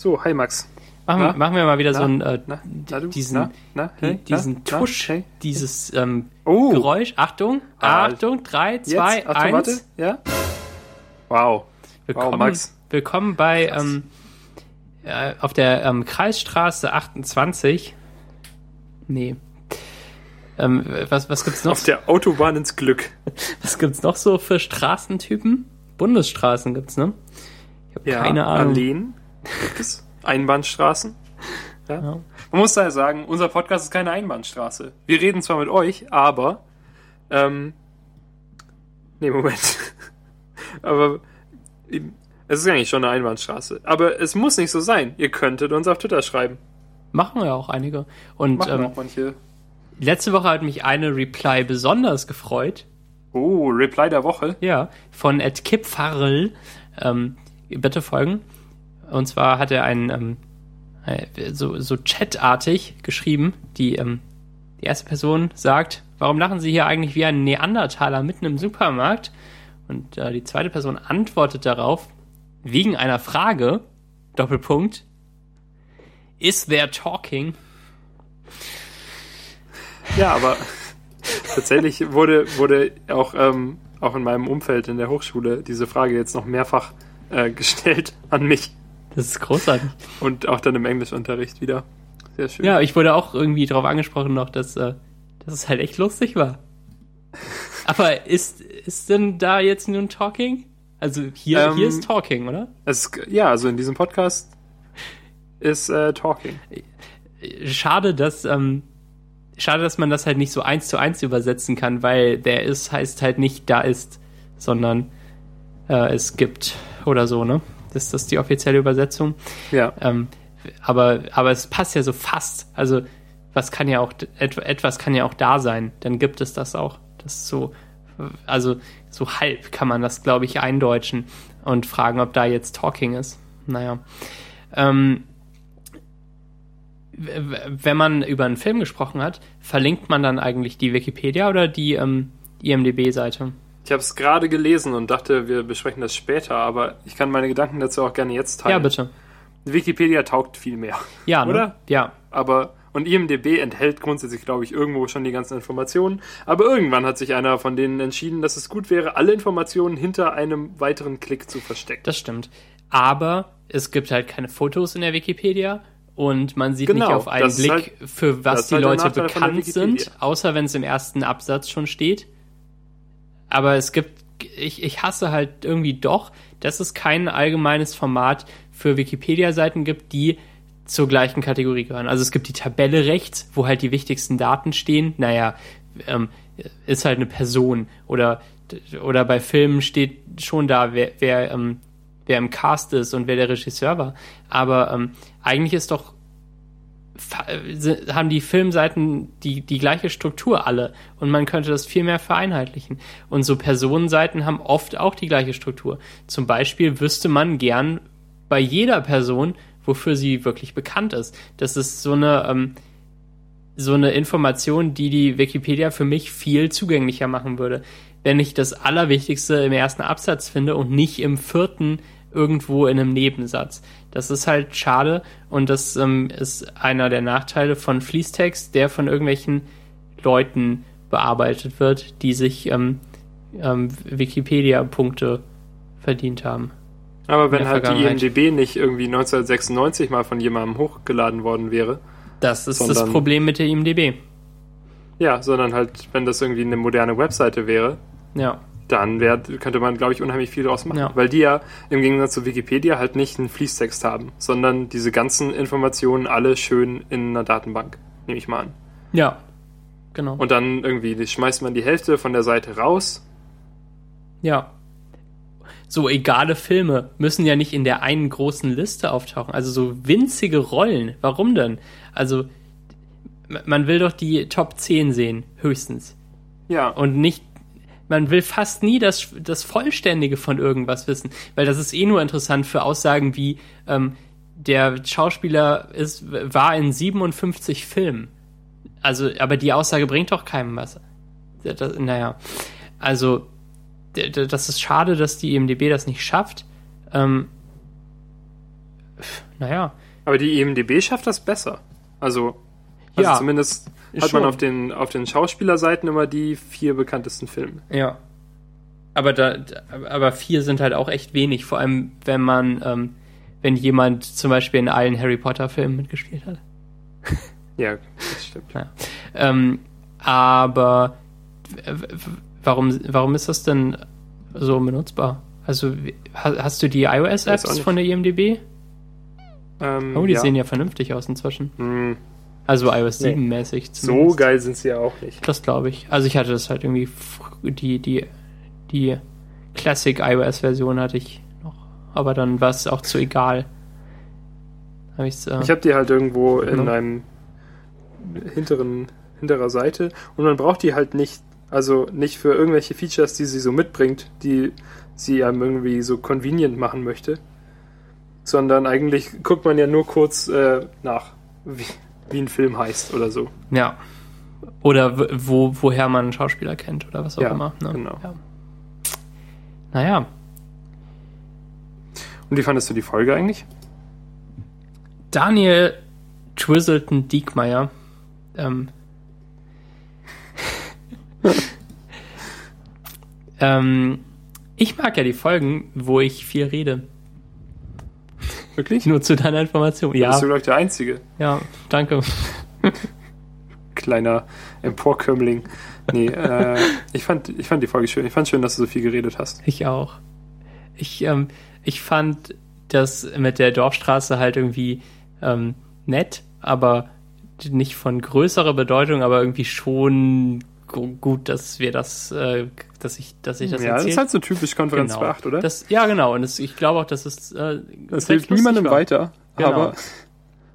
So, hi Max. Machen, Na? machen wir mal wieder Na? so einen äh, Na? Diesen, Hey? diesen? Tusch? Hey? dieses ähm, Oh. Geräusch. Achtung, Achtung, drei, Jetzt? zwei, Achtung, eins. warte. Ja? Wow. Willkommen, Wow, Max. willkommen bei ähm, äh, auf der ähm, Kreisstraße 28. Nee. Ähm, was, was gibt's noch? Auf der Autobahn ins Glück. Was gibt's noch so für Straßentypen? Bundesstraßen gibt's, ne? Ich habe Ja, keine Ahnung. Alleen. Einbahnstraßen. Ja. Ja. Man muss daher sagen, unser Podcast ist keine Einbahnstraße. Wir reden zwar mit euch, aber ähm, nee, Moment. aber es ist eigentlich schon eine Einbahnstraße. Aber es muss nicht so sein. Ihr könntet uns auf Twitter schreiben. Machen ja auch einige. Und Machen ähm, auch manche. letzte Woche hat mich eine Reply besonders gefreut. Oh, Reply der Woche. Ja, von Ed Kipfarrel. Ähm, bitte folgen. Und zwar hat er einen ähm, äh, so, so chatartig geschrieben. Die, ähm, die erste Person sagt, warum lachen Sie hier eigentlich wie ein Neandertaler mitten im Supermarkt? Und äh, die zweite Person antwortet darauf, wegen einer Frage, Doppelpunkt, is there talking? Ja, aber tatsächlich wurde, wurde auch, ähm, auch in meinem Umfeld in der Hochschule diese Frage jetzt noch mehrfach äh, gestellt an mich. Das ist großartig. Und auch dann im Englischunterricht wieder. Sehr schön. Ja, ich wurde auch irgendwie darauf angesprochen noch, dass, äh, dass es halt echt lustig war. Aber ist, ist denn da jetzt nun Talking? Also hier, Ähm, hier ist Talking, oder? Es, ja, also in diesem Podcast ist äh, Talking. Schade, dass, ähm, schade, dass man das halt nicht so eins zu eins übersetzen kann, weil der ist heißt halt nicht da ist, sondern äh, es gibt oder so, ne? Das, das ist die offizielle Übersetzung. Ja. Ähm, aber, aber es passt ja so fast. Also, was kann ja auch, et, etwas kann ja auch da sein. Dann gibt es das auch. Das ist so, also, so halb kann man das, glaube ich, eindeutschen und fragen, ob da jetzt Talking ist. Naja. Ähm, wenn man über einen Film gesprochen hat, verlinkt man dann eigentlich die Wikipedia oder die ähm, IMDB-Seite? Ich habe es gerade gelesen und dachte, wir besprechen das später, aber ich kann meine Gedanken dazu auch gerne jetzt teilen. Ja, bitte. Wikipedia taugt viel mehr. Ja, ne? Oder? Ja. Aber und IMDB enthält grundsätzlich, glaube ich, irgendwo schon die ganzen Informationen. Aber irgendwann hat sich einer von denen entschieden, dass es gut wäre, alle Informationen hinter einem weiteren Klick zu verstecken. Das stimmt. Aber es gibt halt keine Fotos in der Wikipedia und man sieht Genau, nicht auf einen Blick, halt- für was die halt Leute bekannt sind, außer wenn es im ersten Absatz schon steht. Aber es gibt, ich, ich hasse halt irgendwie doch, dass es kein allgemeines Format für Wikipedia-Seiten gibt, die zur gleichen Kategorie gehören. Also es gibt die Tabelle rechts, wo halt die wichtigsten Daten stehen. Naja, ähm, ist halt eine Person oder oder bei Filmen steht schon da, wer, wer, ähm, wer im Cast ist und wer der Regisseur war. Aber ähm, eigentlich ist doch haben die Filmseiten die, die gleiche Struktur alle und man könnte das viel mehr vereinheitlichen. Und so Personenseiten haben oft auch die gleiche Struktur. Zum Beispiel wüsste man gern bei jeder Person, wofür sie wirklich bekannt ist. Das ist so eine, ähm, so eine Information, die die Wikipedia für mich viel zugänglicher machen würde. Wenn ich das Allerwichtigste im ersten Absatz finde und nicht im vierten irgendwo in einem Nebensatz. Das ist halt schade und das ähm, ist einer der Nachteile von Fließtext, der von irgendwelchen Leuten bearbeitet wird, die sich ähm, ähm, Wikipedia-Punkte verdient haben. Aber wenn halt die. IMDB nicht irgendwie 1996 mal von jemandem hochgeladen worden wäre, Das ist das Sondern- Problem mit der IMDB. ja, sondern halt, wenn das irgendwie eine moderne Webseite wäre, Ja. Dann wär, könnte man, glaube ich, unheimlich viel draus machen. Ja. Weil die ja im Gegensatz zu Wikipedia halt nicht einen Fließtext haben, sondern diese ganzen Informationen alle schön in einer Datenbank, nehme ich mal an. Ja. Genau. Und dann irgendwie schmeißt man die Hälfte von der Seite raus. Ja. So egale Filme müssen ja nicht in der einen großen Liste auftauchen. Also so winzige Rollen. Warum denn? Also man will doch die Top 10 sehen, höchstens. Ja, Und nicht, man will fast nie das, das Vollständige von irgendwas wissen. Weil das ist eh nur interessant für Aussagen wie, ähm, der Schauspieler ist, war in 57 Filmen. Also, aber die Aussage bringt doch keinem was. Das, naja, also, das ist schade, dass die IMDB das nicht schafft. Ähm, naja. Aber die IMDB schafft das besser. Also, also Ja, zumindest hat schon. man auf den, auf den Schauspielerseiten immer die vier bekanntesten Filme. Ja. Aber da, aber vier sind halt auch echt wenig, vor allem wenn man, ähm, wenn jemand zum Beispiel in allen Harry Potter Filmen mitgespielt hat. Ja, das stimmt. Ähm, aber warum, warum ist das denn so benutzbar? Also hast du die iOS-Apps von der IMDb? Ähm, Oh, die ja. sehen ja vernünftig aus inzwischen. Hm, Also iOS Nee. 7-mäßig so geil sind sie ja auch nicht. Das glaube ich. Also ich hatte das halt irgendwie, die, die, die Classic iOS-Version hatte ich noch. Aber dann war es auch zu egal. Hab ich's, äh, Ich habe die halt irgendwo in Ja. einem hinteren, hinterer Seite und man braucht die halt nicht, also nicht für irgendwelche Features, die sie so mitbringt, die sie einem irgendwie so convenient machen möchte, sondern eigentlich guckt man ja nur kurz äh, nach, wie, wie ein Film heißt oder so. ja. Oder wo, woher man einen Schauspieler kennt oder was auch Ja, immer. Ne? genau. Ja. Naja, Und wie fandest du die Folge eigentlich? Daniel Twizzleton Diekmeyer. Ähm, ähm, ich mag ja die Folgen, wo ich viel rede. Wirklich? Nur zu deiner Information. Ja. Bist du, glaube ich, der Einzige. ja, danke. Kleiner Emporkömmling. Nee, äh, ich, fand, ich fand die Folge schön. Ich fand schön, dass du so viel geredet hast. Ich auch. Ich, ähm, ich fand das mit der Dorfstraße halt irgendwie ähm, nett, aber nicht von größerer Bedeutung, aber irgendwie schon gut, dass wir das, äh, dass ich, dass ich das ja, das erzählt ist halt so typisch Konferenz Genau. für 8, oder? Das, ja, genau. Und das, ich glaube auch, dass es äh, Das hilft niemandem war. weiter. Genau. Aber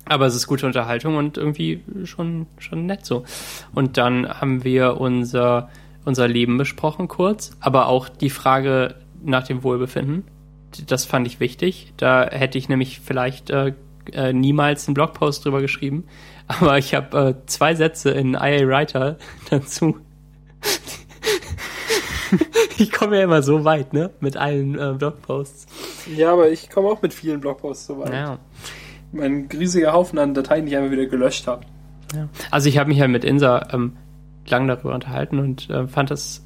Aber es ist gute Unterhaltung und irgendwie schon, schon nett so. Und dann haben wir unser, unser Leben besprochen kurz, aber auch die Frage nach dem Wohlbefinden. Das fand ich wichtig. Da hätte ich nämlich vielleicht äh, äh, niemals einen Blogpost drüber geschrieben. Aber ich habe äh, zwei Sätze in IA Writer dazu. ich komme ja immer so weit, ne? Mit allen äh, Blogposts. Ja, aber ich komme auch mit vielen Blogposts so weit. Ja. Mein riesiger Haufen an Dateien, die ich einfach wieder gelöscht habe. Ja. Also ich habe mich ja mit Insa ähm, lang darüber unterhalten und äh, fand das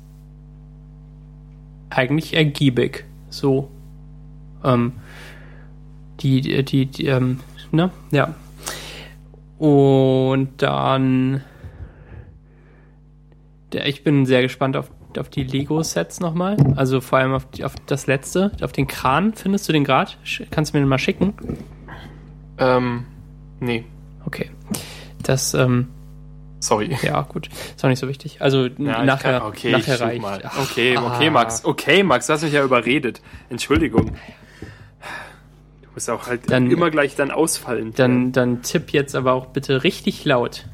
eigentlich ergiebig. So. Ähm, die, die, die, die ähm, ne? Ja. Und dann. Ich bin sehr gespannt auf, auf die Lego-Sets nochmal. Also vor allem auf, die, auf das letzte, auf den Kran. Findest du den gerade? Kannst du mir den mal schicken? Ähm, nee, Okay. Das, ähm, sorry. Ja, gut. Ist auch nicht so wichtig. Also Ja, nachher, kann- okay, nachher reicht. Mal. Okay, okay. Max. Okay, Max, du hast mich ja überredet. Entschuldigung. Musst auch halt Dann- immer gleich dann ausfallen. Dann, dann tipp jetzt aber auch bitte richtig laut.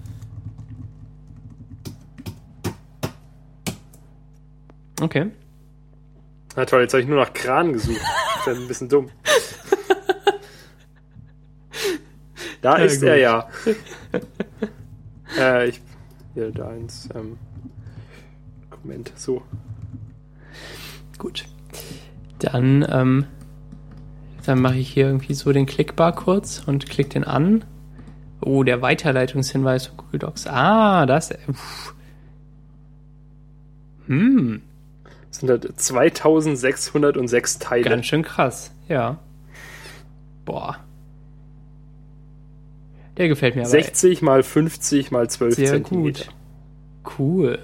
Okay. Na toll, jetzt habe ich nur nach Kran gesucht. Das ist ja ein bisschen dumm. Da Ja, ist gut. er ja. äh, ich. Hier, da eins. Ähm, Dokument. So. Gut. Dann, ähm, dann mache ich hier irgendwie so den Klickbar kurz und klick den an. Oh, der Weiterleitungshinweis von Google Docs. Ah, das. Uff. Hm, Das sind halt 2606 Teile. ganz schön krass. Ja. Boah. Der gefällt mir aber 60 mal 50 mal 12 Sehr Zentimeter. gut. Cool.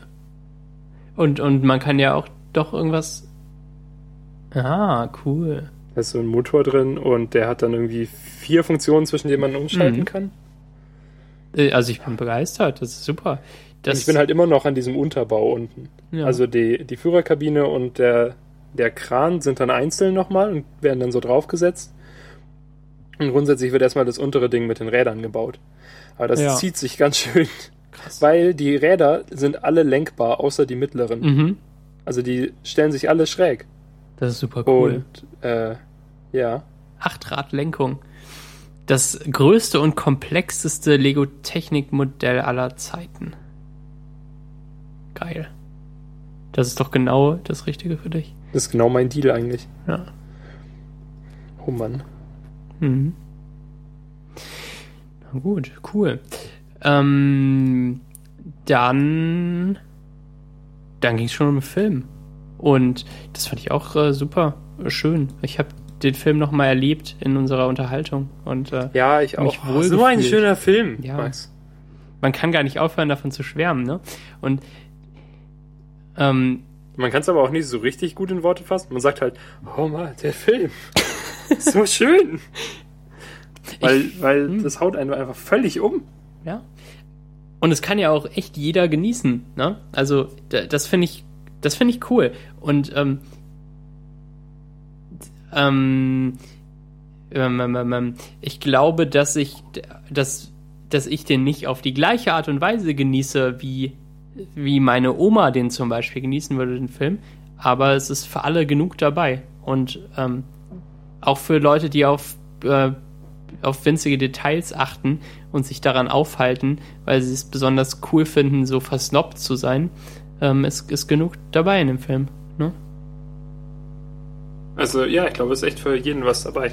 Und, und man kann ja auch doch irgendwas. Ah, cool. Da ist so ein Motor drin und der hat dann irgendwie vier Funktionen, zwischen denen man umschalten Mhm. kann. Äh, Also ich bin begeistert, das ist super. Das, ich bin halt immer noch an diesem Unterbau unten. ja. Also die, die Führerkabine und der, der Kran sind dann einzeln nochmal und werden dann so draufgesetzt. Und grundsätzlich wird erstmal das untere Ding mit den Rädern gebaut. Aber das Ja. zieht sich ganz schön, krass. weil die Räder sind alle lenkbar, außer die mittleren. Mhm. Also die stellen sich alle schräg. Das ist super cool. Und äh, ja, Achtradlenkung. Das größte und komplexeste Lego-Technik-Modell aller Zeiten. Geil. Das ist doch genau das Richtige für dich. das ist genau mein Deal eigentlich. Ja. Oh Mann. Mhm. Na gut, cool. Ähm, dann dann ging es schon um den Film. Und das fand ich auch äh, super äh, schön. Ich habe den Film nochmal erlebt in unserer Unterhaltung. Und, äh, Ja, ich auch. wohl so ein schöner Film, Ja. Max. man kann gar nicht aufhören, davon zu schwärmen. Ne? Und ähm, Man kann es aber auch nicht so richtig gut in Worte fassen. Man sagt halt, oh mal, der Film. so schön. Weil, weil hm. das haut einen einfach völlig um. ja. Und es kann ja auch echt jeder genießen. Ne? Also da- das finde ich, das finde ich cool. Und ähm, ähm, ähm, ähm, ähm, ähm, ich glaube, dass ich, dass, dass ich den nicht auf die gleiche Art und Weise genieße, wie, wie meine Oma den zum Beispiel genießen würde, den Film. Aber es ist für alle genug dabei. Und ähm, auch für Leute, die auf, äh, auf winzige Details achten und sich daran aufhalten, weil sie es besonders cool finden, so versnobbt zu sein, ähm, ist, ist genug dabei in dem Film. Ne? Also ja, ich glaube, es ist echt für jeden was dabei.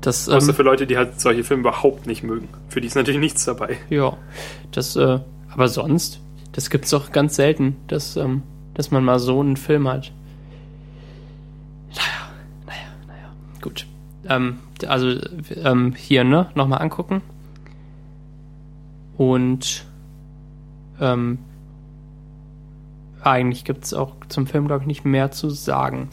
Das, Außer ähm, für Leute, die halt solche Filme überhaupt nicht mögen. Für die ist natürlich nichts dabei. ja, das, äh, aber sonst, das gibt's doch ganz selten, dass, ähm, dass man mal so einen Film hat. Naja, naja, naja, gut. Ähm, also ähm, hier, ne, nochmal angucken. Und ähm, eigentlich gibt's auch zum Film, glaube ich, nicht mehr zu sagen.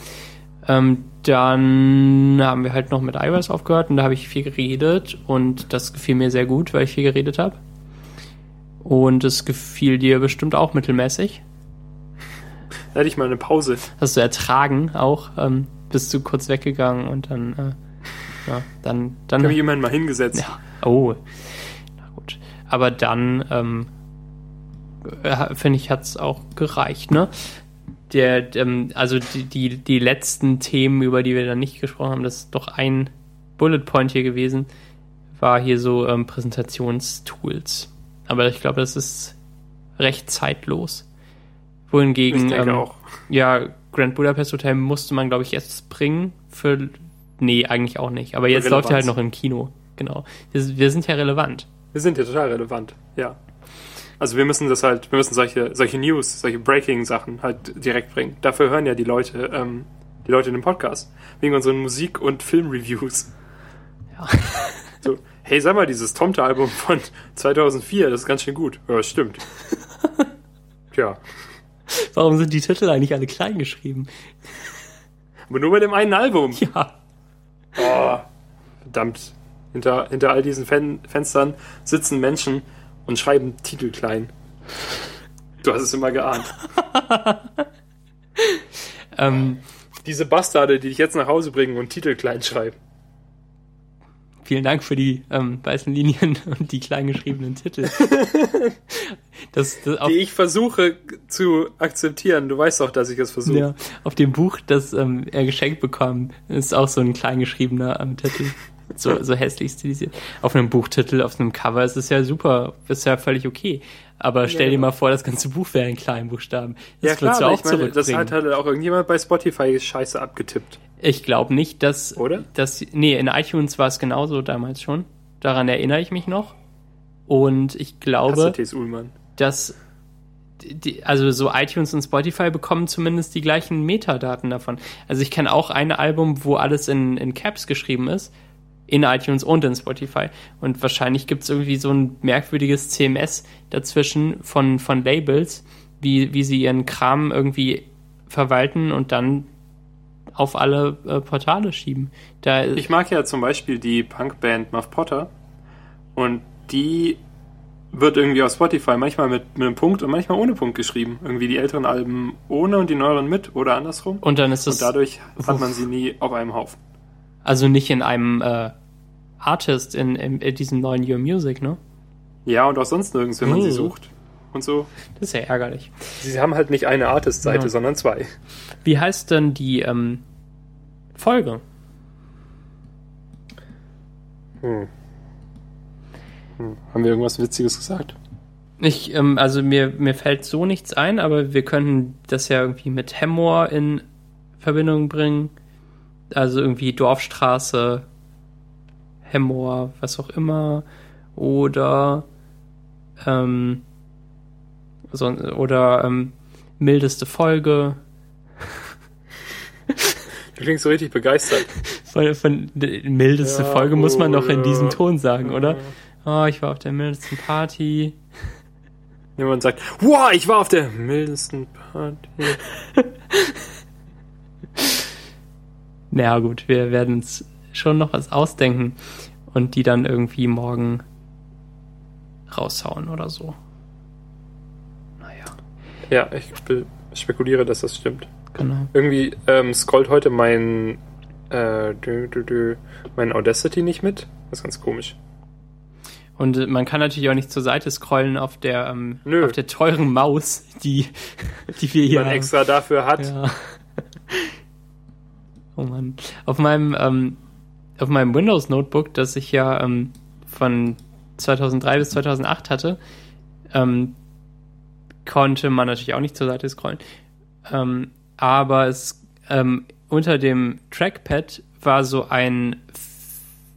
Ähm, dann haben wir halt noch mit iOS aufgehört und da habe ich viel geredet und das gefiel mir sehr gut, weil ich viel geredet habe. Und es gefiel dir bestimmt auch mittelmäßig. Da hatte ich mal eine Pause. Hast du ertragen auch, ähm, bist du kurz weggegangen und dann, äh, ja, dann, dann. Ich habe mich immerhin mal hingesetzt. Ja. Oh. Na gut. Aber dann, ähm, äh, finde ich, hat's auch gereicht, ne? Der, ähm, also die, die, die letzten Themen, über die wir dann nicht gesprochen haben, das ist doch ein Bullet Point hier gewesen, war hier so ähm, Präsentationstools. Aber ich glaube, das ist recht zeitlos. Wohingegen, ähm, ja, Grand Budapest Hotel musste man, glaube ich, erst bringen für. Nee, eigentlich auch nicht. Aber jetzt läuft er halt noch im Kino. Genau. Wir, wir sind ja relevant. Wir sind ja total relevant. Ja. Also wir müssen das halt, wir müssen solche, solche News, solche Breaking-Sachen halt direkt bringen. Dafür hören ja die Leute, ähm, die Leute den Podcast. Wegen unseren Musik- und Filmreviews. Ja. So, hey, sag mal, dieses Tomte-Album von 2004, das ist ganz schön gut. Ja, stimmt. Tja, Warum sind die Titel eigentlich alle klein geschrieben? aber nur bei dem einen Album. Ja. Oh, verdammt. Hinter, hinter all diesen Fen Fenstern sitzen Menschen und schreiben Titel klein. Du hast es immer geahnt. Ähm, Diese Bastarde, die dich jetzt nach Hause bringen und Titel klein schreiben. vielen Dank für die ähm, weißen Linien und die klein geschriebenen Titel. das, das auf, Die ich versuche zu akzeptieren. Du weißt doch, dass ich es versuche. ja, auf dem Buch, das ähm, er geschenkt bekam, ist auch so ein klein geschriebener ähm, Titel. So, so hässlich stilisiert. Auf einem Buchtitel, auf einem Cover ist es ja super, ist ja völlig okay. Aber stell dir genau. mal vor, das ganze Buch wäre in kleinen Buchstaben. Das Ja klar, auch ich meine, das hat halt auch irgendjemand bei Spotify Scheiße abgetippt. Ich glaube nicht, dass. Oder? Dass, nee, in iTunes war es genauso damals schon. Daran erinnere ich mich noch. Und ich glaube. Ullmann. dass. Die, also so iTunes und Spotify bekommen zumindest die gleichen Metadaten davon. Also ich kenne auch ein Album, wo alles in, in Caps geschrieben ist. In iTunes und in Spotify. Und wahrscheinlich gibt es irgendwie so ein merkwürdiges CMS dazwischen von, von Labels, wie, wie sie ihren Kram irgendwie verwalten und dann auf alle äh, Portale schieben. Da, Ich mag ja zum Beispiel die Punkband Muff Potter. Und die wird irgendwie auf Spotify manchmal mit, mit einem Punkt und manchmal ohne Punkt geschrieben. Irgendwie die älteren Alben ohne und die neueren mit oder andersrum. und dann ist Und es dadurch hat man sie nie auf einem Haufen. also nicht in einem äh, Artist in, in, in diesem neuen Your Music, ne? Ja, und auch sonst nirgends, wenn man sie sucht. Und so. Das ist ja ärgerlich. Sie haben halt nicht eine Artist-Seite, Ja. sondern zwei. Wie heißt denn die ähm, Folge? Hm. Hm. Haben wir irgendwas Witziges gesagt? Ich, ähm, also mir, mir fällt so nichts ein, aber wir könnten das ja irgendwie mit Hemmoor in Verbindung bringen. Also irgendwie Dorfstraße, Hemmoor, was auch immer. oder ähm, so, oder ähm, mildeste Folge. Du klingst so richtig begeistert. Von, von der mildeste Ja, Folge muss man oh, doch in ja. diesem Ton sagen, oder? Ja. Oh, ich war auf der mildesten Party. Jemand sagt, wow, ich war auf der mildesten Party. Naja, gut, wir werden uns schon noch was ausdenken und die dann irgendwie morgen raushauen oder so. Naja, Ja, ich spe spekuliere, dass das stimmt. genau. Irgendwie ähm, scrollt heute mein, äh, dü, dü, dü, mein Audacity nicht mit. Das ist ganz komisch. Und äh, man kann natürlich auch nicht zur Seite scrollen auf der, ähm, auf der teuren Maus, die, die wir Die hier man haben. extra dafür hat. Ja. Oh Mann. Auf meinem, ähm, auf meinem Windows Notebook, das ich ja ähm, von 2003 bis 2008 hatte, ähm, konnte man natürlich auch nicht zur Seite scrollen. Ähm, aber es ähm, unter dem Trackpad war so ein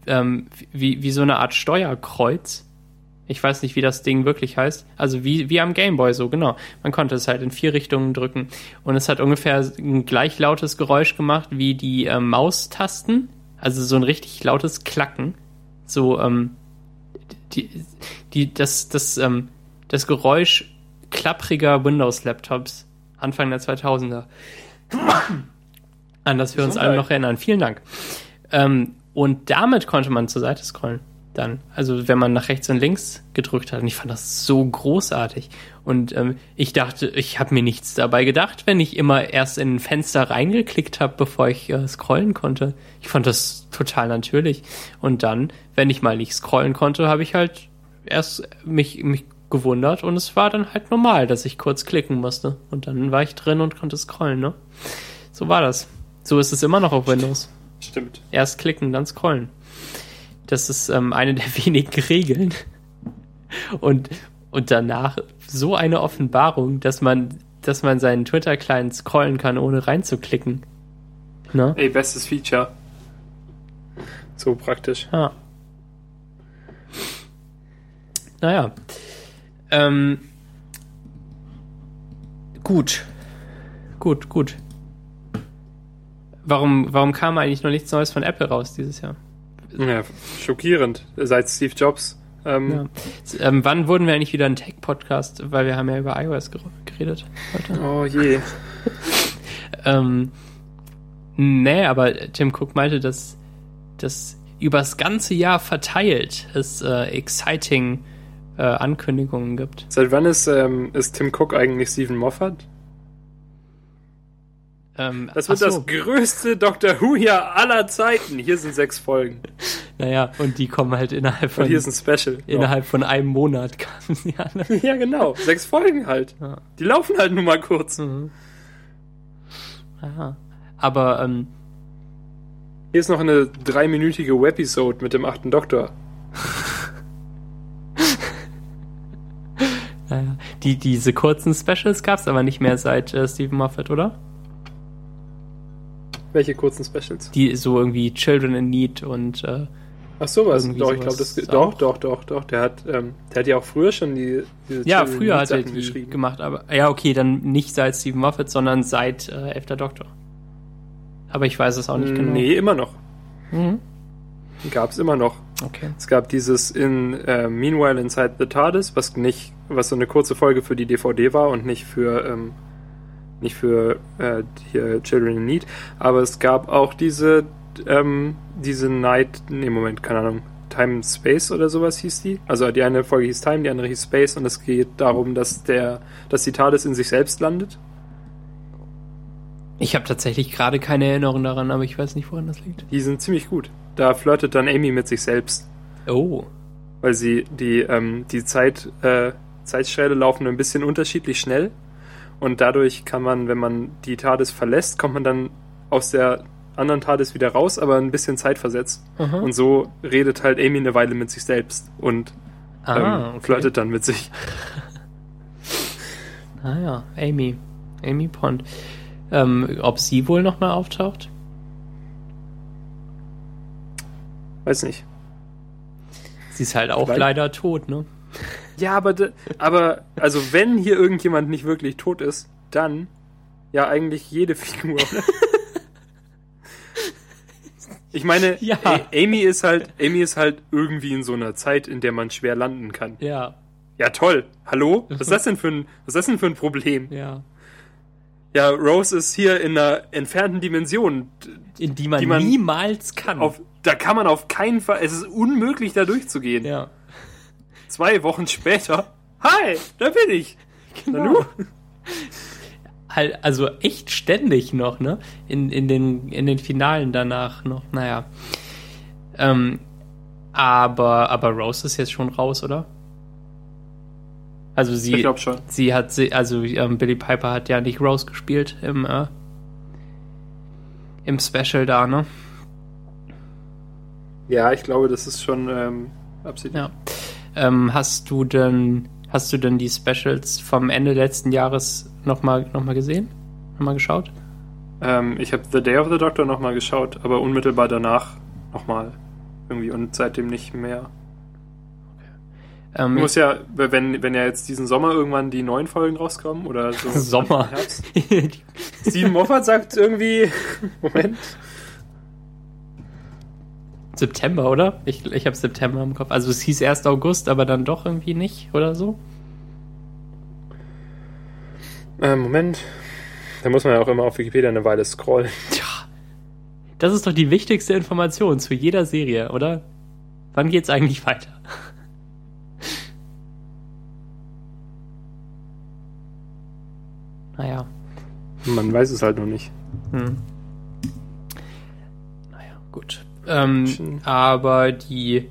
ähm, wie, wie so eine Art Steuerkreuz. Ich weiß nicht, wie das Ding wirklich heißt. Also wie, wie am Gameboy so, genau. Man konnte es halt in vier Richtungen drücken. Und es hat ungefähr ein gleich lautes Geräusch gemacht wie die ähm, Maustasten. Also so ein richtig lautes Klacken. So, ähm, die, die, das, das, ähm, das Geräusch klappriger Windows-Laptops Anfang der 2000er. An das wir uns alle noch erinnern. Vielen Dank. Ähm, und damit konnte man zur Seite scrollen. Dann, also wenn man nach rechts und links gedrückt hat. Und ich fand das so großartig. Und ähm, ich dachte, ich habe mir nichts dabei gedacht, wenn ich immer erst in ein Fenster reingeklickt habe, bevor ich äh, scrollen konnte. Ich fand das total natürlich. Und dann, wenn ich mal nicht scrollen konnte, habe ich halt erst mich, mich gewundert und es war dann halt normal, dass ich kurz klicken musste. Und dann war ich drin und konnte scrollen, ne? So war das. So ist es immer noch auf Windows. Stimmt. Erst klicken, dann scrollen. Das ist ähm, eine der wenigen Regeln. Und, und danach so eine Offenbarung, dass man, dass man seinen Twitter-Client scrollen kann, ohne reinzuklicken. Ne? Ey, bestes Feature. So praktisch. Ja. Naja. Ähm, gut. Gut, gut. Warum, warum kam eigentlich noch nichts Neues von Apple raus dieses Jahr? Ja, schockierend. Seit Steve Jobs. Ähm, Ja. Ähm, wann wurden wir eigentlich wieder ein Tech-Podcast? Weil wir haben ja über iOS ger- geredet heute. Oh je. Ähm, nee, aber Tim Cook meinte, dass das übers ganze Jahr verteilt es äh, exciting äh, Ankündigungen gibt. Seit wann ist, ähm, ist Tim Cook eigentlich Stephen Moffat? Ähm, Das wird so, das größte Doctor Who-Jahr aller Zeiten. Hier sind sechs Folgen. Naja, und die kommen halt innerhalb Und von, hier ist ein Special. innerhalb von einem Monat kamen sie alle. Ja. ja, genau. Sechs Folgen halt. Ja. Die laufen halt nur mal kurz. Mhm. Aha. Aber ähm, Hier ist noch eine dreiminütige Webisode mit dem achten Doktor. naja, die, diese kurzen Specials gab es aber nicht mehr seit äh, Stephen Moffat, oder? Welche kurzen Specials? Die so irgendwie Children in Need und äh, Ach sowas. Doch, ich glaube, das doch, doch, doch, doch. Der hat, ähm, der hat ja auch früher schon die diese Ja, Children früher hat er die geschrieben. gemacht, aber ja, okay, dann nicht seit Stephen Moffat, sondern seit äh, Elfter Doktor. Aber ich weiß es auch nicht genau. Nee, immer noch. Mhm. Gab es immer noch. Okay. Es gab dieses in äh, Meanwhile Inside the TARDIS, was nicht, was so eine kurze Folge für die DVD war und nicht für ähm, nicht für äh, hier Children in Need. Aber es gab auch diese ähm, diese Night, nee Moment, keine Ahnung, Time and Space oder sowas hieß die. Also die eine Folge hieß Time, die andere hieß Space und es geht darum, dass der, dass die TARDIS in sich selbst landet. Ich habe tatsächlich gerade keine Erinnerung daran, aber ich weiß nicht, woran das liegt. Die sind ziemlich gut. Da flirtet dann Amy mit sich selbst. Oh. weil sie die, ähm, die Zeit, äh, Zeitschräde laufen ein bisschen unterschiedlich schnell und dadurch kann man, wenn man die TARDIS verlässt, kommt man dann aus der anderen TARDIS wieder raus, aber ein bisschen zeitversetzt. Aha. Und so redet halt Amy eine Weile mit sich selbst und ah, ähm, okay. flirtet dann mit sich. Ah ja, Amy. Amy Pond. Ähm, ob sie wohl nochmal auftaucht? Weiß nicht. Sie ist halt auch Weil- leider tot, ne? Ja, aber, aber, also wenn hier irgendjemand nicht wirklich tot ist, dann ja eigentlich jede Figur. Ich meine, Ja. Amy ist halt, Amy ist halt irgendwie in so einer Zeit, in der man schwer landen kann. Ja, Ja, toll. Hallo? Was ist das denn für ein, was ist das denn für ein Problem? ja. Ja, Rose ist hier in einer entfernten Dimension. In die man, Die man niemals kann. Auf, da kann man auf keinen Fall, es ist unmöglich, da durchzugehen. ja. Zwei Wochen später, hi, da bin ich. Genau. Halt, also echt ständig noch, ne? In, in, den, in den Finalen danach noch, naja. Ähm, aber, aber Rose ist jetzt schon raus, oder? Also sie, Ich glaube schon. sie hat, sie, also ähm, Billy Piper hat ja nicht Rose gespielt im, äh, im Special da, ne? Ja, ich glaube, das ist schon ähm, absichtlich. Ja. Ähm, hast du denn, hast du denn die Specials vom Ende letzten Jahres nochmal noch mal gesehen? Nochmal geschaut? Ähm, ich habe The Day of the Doctor nochmal geschaut, aber unmittelbar danach nochmal irgendwie und seitdem nicht mehr. Ähm, Ich muss ja, wenn, wenn ja jetzt diesen Sommer irgendwann die neuen Folgen rauskommen oder so. Sommer. Herbst. Steven Moffat sagt irgendwie, Moment, September, oder? Ich, ich habe September im Kopf. Also es hieß erst August, aber dann doch irgendwie nicht, oder so? äh, Moment. Da muss man ja auch immer auf Wikipedia eine Weile scrollen. Tja. Das ist doch die wichtigste Information zu jeder Serie, oder? Wann geht's eigentlich weiter? Naja. Man weiß es halt noch nicht. Hm. Ähm, aber die,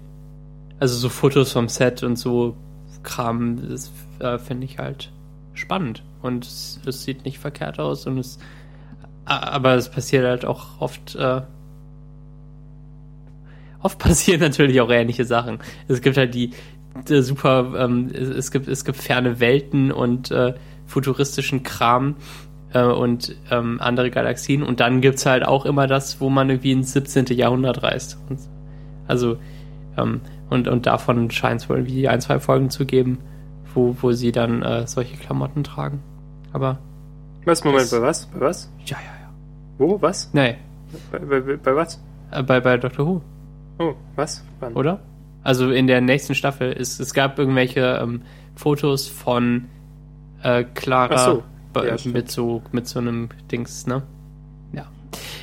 also so Fotos vom Set und so Kram, das äh, finde ich halt spannend. Und es, es sieht nicht verkehrt aus und es, aber es passiert halt auch oft, äh, oft passieren natürlich auch ähnliche Sachen. Es gibt halt die, die super, ähm, es, es gibt, es gibt ferne Welten und äh, futuristischen Kram äh, und ähm, andere Galaxien. Und dann gibt's halt auch immer das, wo man irgendwie ins 17. Jahrhundert reist. Und, also, ähm, und, und davon scheint es wohl irgendwie ein, zwei Folgen zu geben, wo, wo sie dann äh, solche Klamotten tragen. Aber, Was, Moment, Das- bei was? Bei was? ja, ja, ja. Wo? Was? Nee, Bei, bei, bei, was? äh, bei, bei Doctor Who, Oh, was? Wann? oder? Also in der nächsten Staffel ist es gab irgendwelche ähm, Fotos von äh, Clara Ach so. Ja, mit so mit so einem Dings, ne? Ja.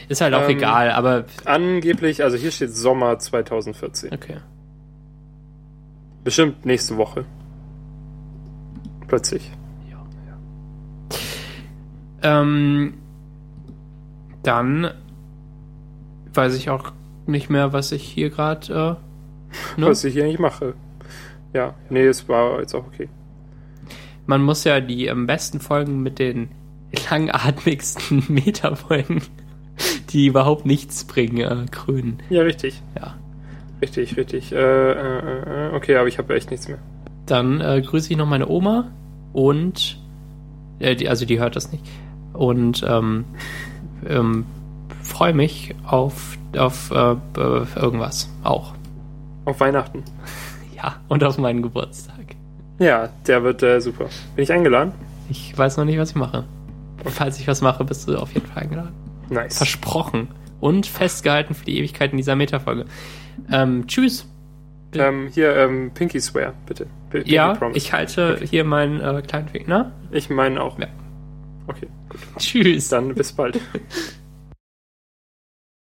Ist halt auch Ähm, egal, aber Angeblich, also hier steht Sommer 2014. okay. Bestimmt nächste Woche. Plötzlich. Ähm, dann weiß ich auch nicht mehr, was ich hier gerade. Äh, ne? Was ich hier nicht mache. Ja, nee, es war jetzt auch okay. Man muss ja die am besten Folgen mit den langatmigsten Metafolgen, die überhaupt nichts bringen, äh, krönen. Ja, richtig. Ja. Richtig, richtig. Äh, äh, äh, okay, aber ich habe echt nichts mehr. Dann äh, grüße ich noch meine Oma und äh, die, also die hört das nicht und ähm, ähm, freue mich auf auf irgendwas auch. Auf Weihnachten. Ja und auf meinen Geburtstag. Ja, der wird äh, super. Bin ich eingeladen? Ich weiß noch nicht, was ich mache. Falls ich was mache, bist du auf jeden Fall eingeladen. Nice. Versprochen und festgehalten für die Ewigkeit in dieser Metafolge. Ähm, tschüss. Ähm, hier, ähm, Pinky Swear, bitte. P Pinky Ja, Promise. ich halte hier meinen äh, kleinen Finger. ich meine auch. Ja. Okay, gut. Tschüss. Dann bis bald.